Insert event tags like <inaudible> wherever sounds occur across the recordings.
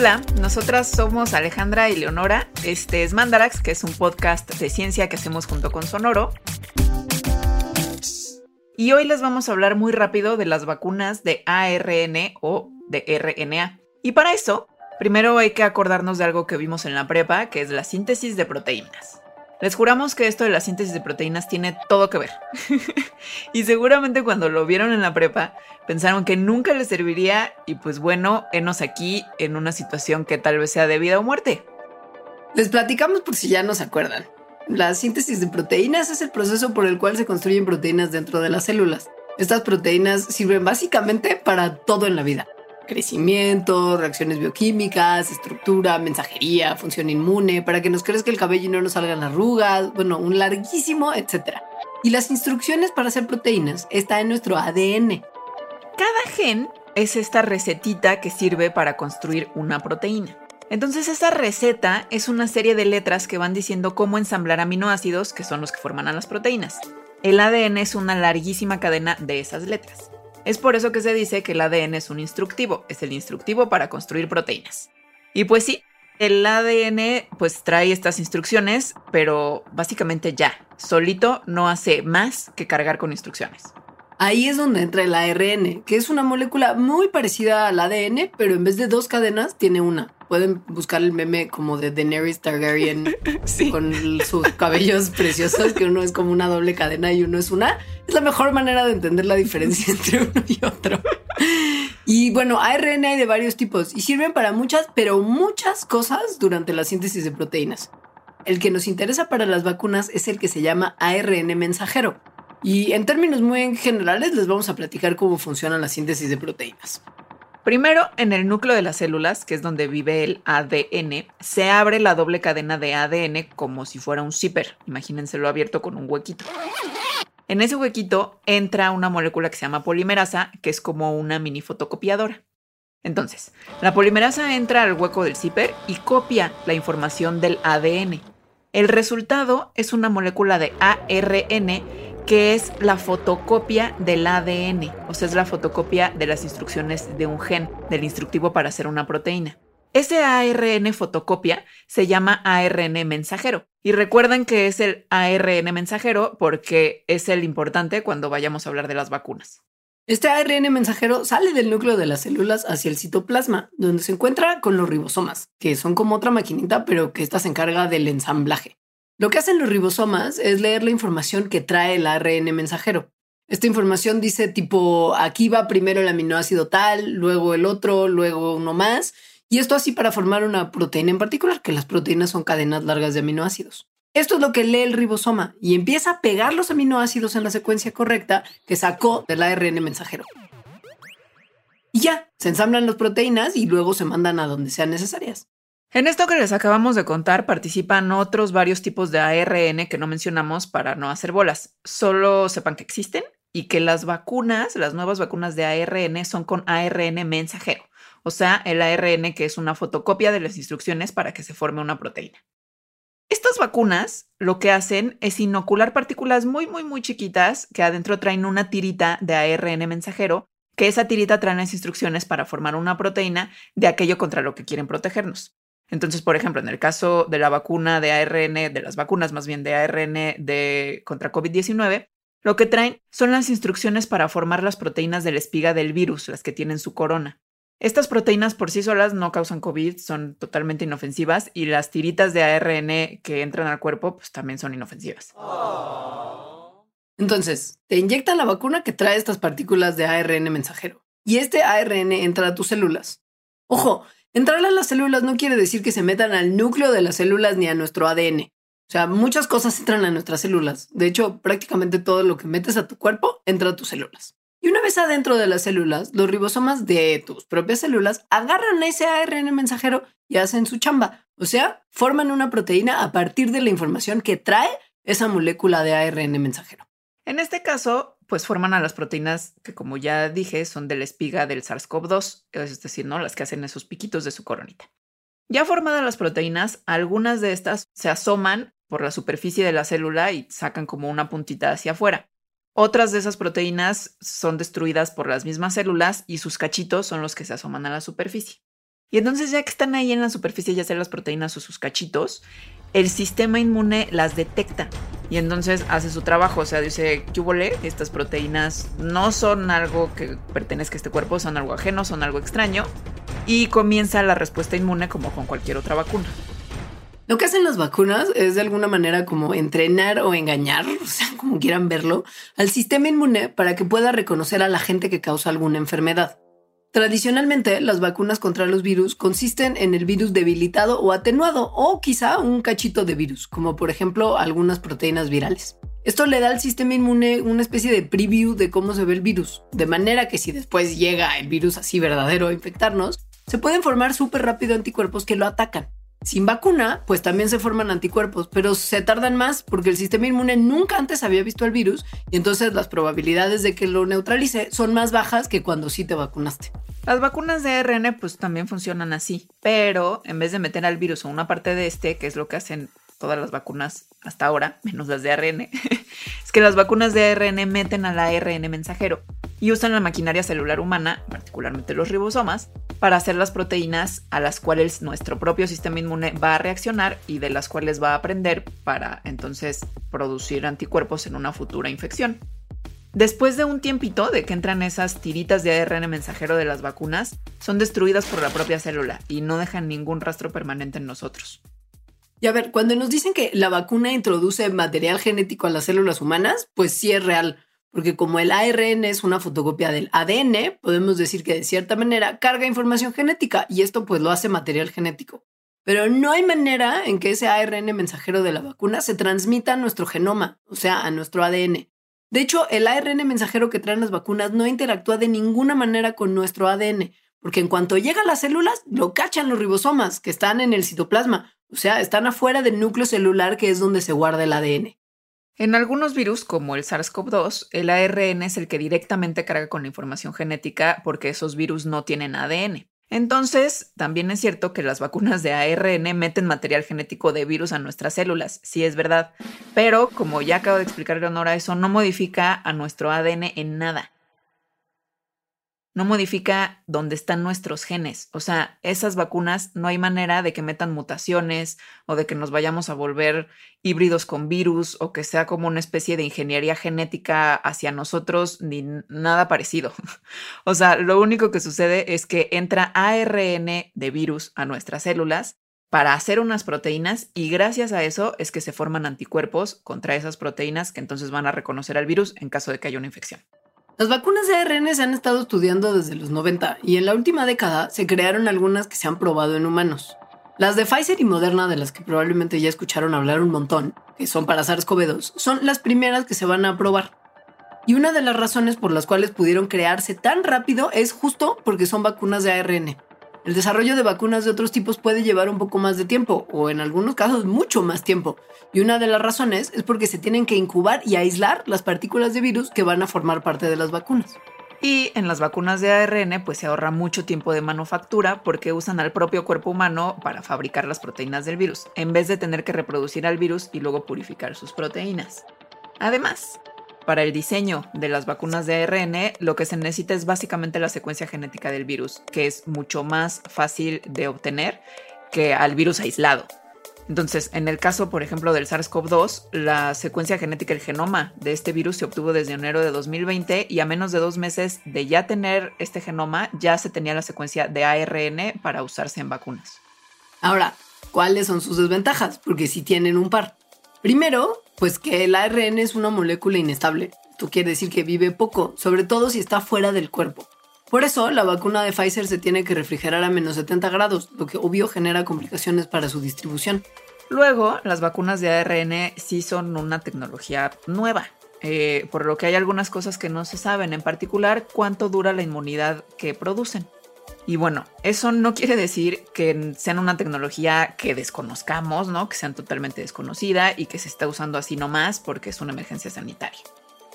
Hola, nosotras somos Alejandra y Leonora. Este es Mandarax, que es un podcast de ciencia que hacemos junto con Sonoro. Y hoy les vamos a hablar muy rápido de las vacunas de ARN o de RNA. Y para eso, primero hay que acordarnos de algo que vimos en la prepa, que es la síntesis de proteínas. Les juramos que esto de la síntesis de proteínas tiene todo que ver. <laughs> y seguramente cuando lo vieron en la prepa, pensaron que nunca les serviría y pues bueno, enos aquí en una situación que tal vez sea de vida o muerte. Les platicamos por si ya no se acuerdan. La síntesis de proteínas es el proceso por el cual se construyen proteínas dentro de las células. Estas proteínas sirven básicamente para todo en la vida crecimiento, reacciones bioquímicas, estructura, mensajería, función inmune, para que nos crezca el cabello y no nos salgan arrugas, bueno, un larguísimo, etcétera. Y las instrucciones para hacer proteínas está en nuestro ADN. Cada gen es esta recetita que sirve para construir una proteína. Entonces esta receta es una serie de letras que van diciendo cómo ensamblar aminoácidos, que son los que forman a las proteínas. El ADN es una larguísima cadena de esas letras. Es por eso que se dice que el ADN es un instructivo, es el instructivo para construir proteínas. Y pues sí, el ADN pues trae estas instrucciones, pero básicamente ya, solito no hace más que cargar con instrucciones. Ahí es donde entra el ARN, que es una molécula muy parecida al ADN, pero en vez de dos cadenas tiene una. Pueden buscar el meme como de Daenerys Targaryen <laughs> con sus cabellos preciosos, que uno es como una doble cadena y uno es una. Es la mejor manera de entender la diferencia <laughs> entre uno y otro. Y bueno, ARN hay de varios tipos y sirven para muchas, pero muchas cosas durante la síntesis de proteínas. El que nos interesa para las vacunas es el que se llama ARN mensajero y en términos muy generales les vamos a platicar cómo funciona la síntesis de proteínas. Primero, en el núcleo de las células, que es donde vive el ADN, se abre la doble cadena de ADN como si fuera un zipper. Imagínenselo abierto con un huequito. En ese huequito entra una molécula que se llama polimerasa, que es como una mini fotocopiadora. Entonces, la polimerasa entra al hueco del zipper y copia la información del ADN. El resultado es una molécula de ARN que es la fotocopia del ADN, o sea, es la fotocopia de las instrucciones de un gen, del instructivo para hacer una proteína. Ese ARN fotocopia se llama ARN mensajero. Y recuerden que es el ARN mensajero porque es el importante cuando vayamos a hablar de las vacunas. Este ARN mensajero sale del núcleo de las células hacia el citoplasma, donde se encuentra con los ribosomas, que son como otra maquinita, pero que esta se encarga del ensamblaje. Lo que hacen los ribosomas es leer la información que trae el ARN mensajero. Esta información dice tipo, aquí va primero el aminoácido tal, luego el otro, luego uno más, y esto así para formar una proteína en particular, que las proteínas son cadenas largas de aminoácidos. Esto es lo que lee el ribosoma y empieza a pegar los aminoácidos en la secuencia correcta que sacó del ARN mensajero. Y ya, se ensamblan las proteínas y luego se mandan a donde sean necesarias. En esto que les acabamos de contar participan otros varios tipos de ARN que no mencionamos para no hacer bolas. Solo sepan que existen y que las vacunas, las nuevas vacunas de ARN son con ARN mensajero, o sea, el ARN que es una fotocopia de las instrucciones para que se forme una proteína. Estas vacunas lo que hacen es inocular partículas muy, muy, muy chiquitas que adentro traen una tirita de ARN mensajero, que esa tirita trae las instrucciones para formar una proteína de aquello contra lo que quieren protegernos. Entonces, por ejemplo, en el caso de la vacuna de ARN, de las vacunas más bien de ARN de contra COVID-19, lo que traen son las instrucciones para formar las proteínas de la espiga del virus, las que tienen su corona. Estas proteínas por sí solas no causan COVID, son totalmente inofensivas y las tiritas de ARN que entran al cuerpo pues también son inofensivas. Entonces, te inyectan la vacuna que trae estas partículas de ARN mensajero y este ARN entra a tus células. Ojo, Entrar a las células no quiere decir que se metan al núcleo de las células ni a nuestro ADN. O sea, muchas cosas entran a nuestras células. De hecho, prácticamente todo lo que metes a tu cuerpo entra a tus células. Y una vez adentro de las células, los ribosomas de tus propias células agarran ese ARN mensajero y hacen su chamba. O sea, forman una proteína a partir de la información que trae esa molécula de ARN mensajero. En este caso, pues forman a las proteínas que, como ya dije, son de la espiga del SARS-CoV-2, es decir, ¿no? las que hacen esos piquitos de su coronita. Ya formadas las proteínas, algunas de estas se asoman por la superficie de la célula y sacan como una puntita hacia afuera. Otras de esas proteínas son destruidas por las mismas células y sus cachitos son los que se asoman a la superficie. Y entonces ya que están ahí en la superficie, ya sea las proteínas o sus cachitos, el sistema inmune las detecta y entonces hace su trabajo. O sea, dice, ¿qué Estas proteínas no son algo que pertenezca a este cuerpo, son algo ajeno, son algo extraño. Y comienza la respuesta inmune como con cualquier otra vacuna. Lo que hacen las vacunas es de alguna manera como entrenar o engañar, <laughs> o sea, como quieran verlo, al sistema inmune para que pueda reconocer a la gente que causa alguna enfermedad. Tradicionalmente, las vacunas contra los virus consisten en el virus debilitado o atenuado o quizá un cachito de virus, como por ejemplo algunas proteínas virales. Esto le da al sistema inmune una especie de preview de cómo se ve el virus, de manera que si después llega el virus así verdadero a infectarnos, se pueden formar súper rápido anticuerpos que lo atacan. Sin vacuna, pues también se forman anticuerpos, pero se tardan más porque el sistema inmune nunca antes había visto el virus y entonces las probabilidades de que lo neutralice son más bajas que cuando sí te vacunaste. Las vacunas de ARN pues también funcionan así, pero en vez de meter al virus a una parte de este, que es lo que hacen todas las vacunas hasta ahora, menos las de ARN, <laughs> es que las vacunas de ARN meten al ARN mensajero y usan la maquinaria celular humana, particularmente los ribosomas, para hacer las proteínas a las cuales nuestro propio sistema inmune va a reaccionar y de las cuales va a aprender para entonces producir anticuerpos en una futura infección. Después de un tiempito de que entran esas tiritas de ARN mensajero de las vacunas, son destruidas por la propia célula y no dejan ningún rastro permanente en nosotros. Y a ver, cuando nos dicen que la vacuna introduce material genético a las células humanas, pues sí es real porque como el ARN es una fotocopia del ADN, podemos decir que de cierta manera carga información genética y esto pues lo hace material genético. Pero no hay manera en que ese ARN mensajero de la vacuna se transmita a nuestro genoma, o sea, a nuestro ADN. De hecho, el ARN mensajero que traen las vacunas no interactúa de ninguna manera con nuestro ADN, porque en cuanto llega a las células, lo cachan los ribosomas que están en el citoplasma, o sea, están afuera del núcleo celular que es donde se guarda el ADN. En algunos virus, como el SARS-CoV-2, el ARN es el que directamente carga con la información genética porque esos virus no tienen ADN. Entonces, también es cierto que las vacunas de ARN meten material genético de virus a nuestras células, sí es verdad, pero como ya acabo de explicar Leonora, eso no modifica a nuestro ADN en nada no modifica dónde están nuestros genes. O sea, esas vacunas no hay manera de que metan mutaciones o de que nos vayamos a volver híbridos con virus o que sea como una especie de ingeniería genética hacia nosotros, ni nada parecido. <laughs> o sea, lo único que sucede es que entra ARN de virus a nuestras células para hacer unas proteínas y gracias a eso es que se forman anticuerpos contra esas proteínas que entonces van a reconocer al virus en caso de que haya una infección. Las vacunas de ARN se han estado estudiando desde los 90 y en la última década se crearon algunas que se han probado en humanos. Las de Pfizer y Moderna, de las que probablemente ya escucharon hablar un montón, que son para SARS-CoV-2, son las primeras que se van a probar. Y una de las razones por las cuales pudieron crearse tan rápido es justo porque son vacunas de ARN. El desarrollo de vacunas de otros tipos puede llevar un poco más de tiempo, o en algunos casos mucho más tiempo. Y una de las razones es porque se tienen que incubar y aislar las partículas de virus que van a formar parte de las vacunas. Y en las vacunas de ARN pues se ahorra mucho tiempo de manufactura porque usan al propio cuerpo humano para fabricar las proteínas del virus, en vez de tener que reproducir al virus y luego purificar sus proteínas. Además, para el diseño de las vacunas de ARN, lo que se necesita es básicamente la secuencia genética del virus, que es mucho más fácil de obtener que al virus aislado. Entonces, en el caso, por ejemplo, del SARS-CoV-2, la secuencia genética del genoma de este virus se obtuvo desde enero de 2020 y a menos de dos meses de ya tener este genoma, ya se tenía la secuencia de ARN para usarse en vacunas. Ahora, ¿cuáles son sus desventajas? Porque si tienen un par. Primero, pues que el ARN es una molécula inestable. Esto quiere decir que vive poco, sobre todo si está fuera del cuerpo. Por eso, la vacuna de Pfizer se tiene que refrigerar a menos 70 grados, lo que obvio genera complicaciones para su distribución. Luego, las vacunas de ARN sí son una tecnología nueva, eh, por lo que hay algunas cosas que no se saben, en particular cuánto dura la inmunidad que producen. Y bueno, eso no quiere decir que sean una tecnología que desconozcamos, ¿no? Que sean totalmente desconocida y que se está usando así nomás porque es una emergencia sanitaria.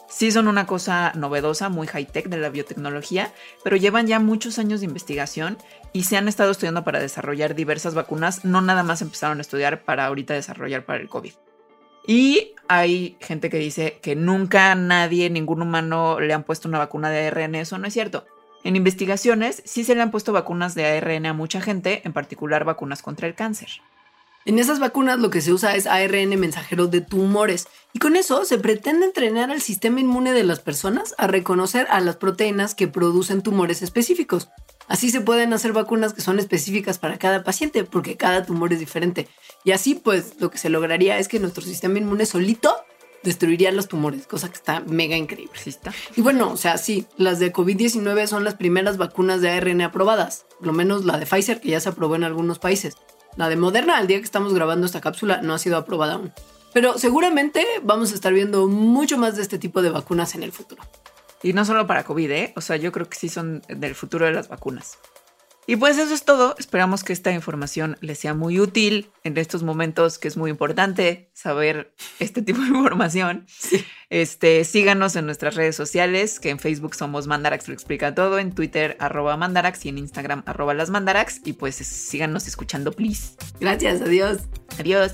Sí son una cosa novedosa, muy high-tech de la biotecnología, pero llevan ya muchos años de investigación y se han estado estudiando para desarrollar diversas vacunas, no nada más empezaron a estudiar para ahorita desarrollar para el COVID. Y hay gente que dice que nunca nadie, ningún humano le han puesto una vacuna de ARN, eso no es cierto. En investigaciones sí se le han puesto vacunas de ARN a mucha gente, en particular vacunas contra el cáncer. En esas vacunas lo que se usa es ARN mensajero de tumores y con eso se pretende entrenar al sistema inmune de las personas a reconocer a las proteínas que producen tumores específicos. Así se pueden hacer vacunas que son específicas para cada paciente porque cada tumor es diferente. Y así pues lo que se lograría es que nuestro sistema inmune solito destruiría los tumores, cosa que está mega increíble. Sí está. Y bueno, o sea, sí, las de COVID-19 son las primeras vacunas de ARN aprobadas, por lo menos la de Pfizer que ya se aprobó en algunos países. La de Moderna, al día que estamos grabando esta cápsula, no ha sido aprobada aún. Pero seguramente vamos a estar viendo mucho más de este tipo de vacunas en el futuro. Y no solo para COVID, ¿eh? O sea, yo creo que sí son del futuro de las vacunas. Y pues eso es todo. Esperamos que esta información les sea muy útil en estos momentos que es muy importante saber este tipo de información. Este, síganos en nuestras redes sociales, que en Facebook somos Mandarax lo explica todo, en Twitter arroba Mandarax y en Instagram arroba las Mandarax. Y pues síganos escuchando, please. Gracias, adiós. Adiós.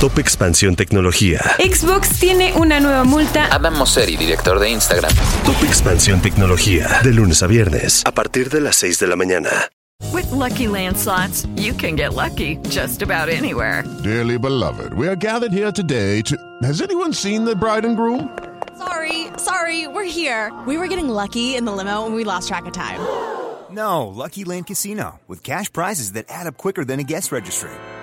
Top Expansión Tecnología. Xbox tiene una nueva multa. Adam Mosseri, director de Instagram. Top Expansión Tecnología. De lunes a viernes, a partir de las 6 de la mañana. With Lucky Land slots, you can get lucky just about anywhere. Dearly beloved, we are gathered here today to. Has anyone seen the bride and groom? Sorry, sorry, we're here. We were getting lucky in the limo and we lost track of time. No, Lucky Land Casino, with cash prizes that add up quicker than a guest registry.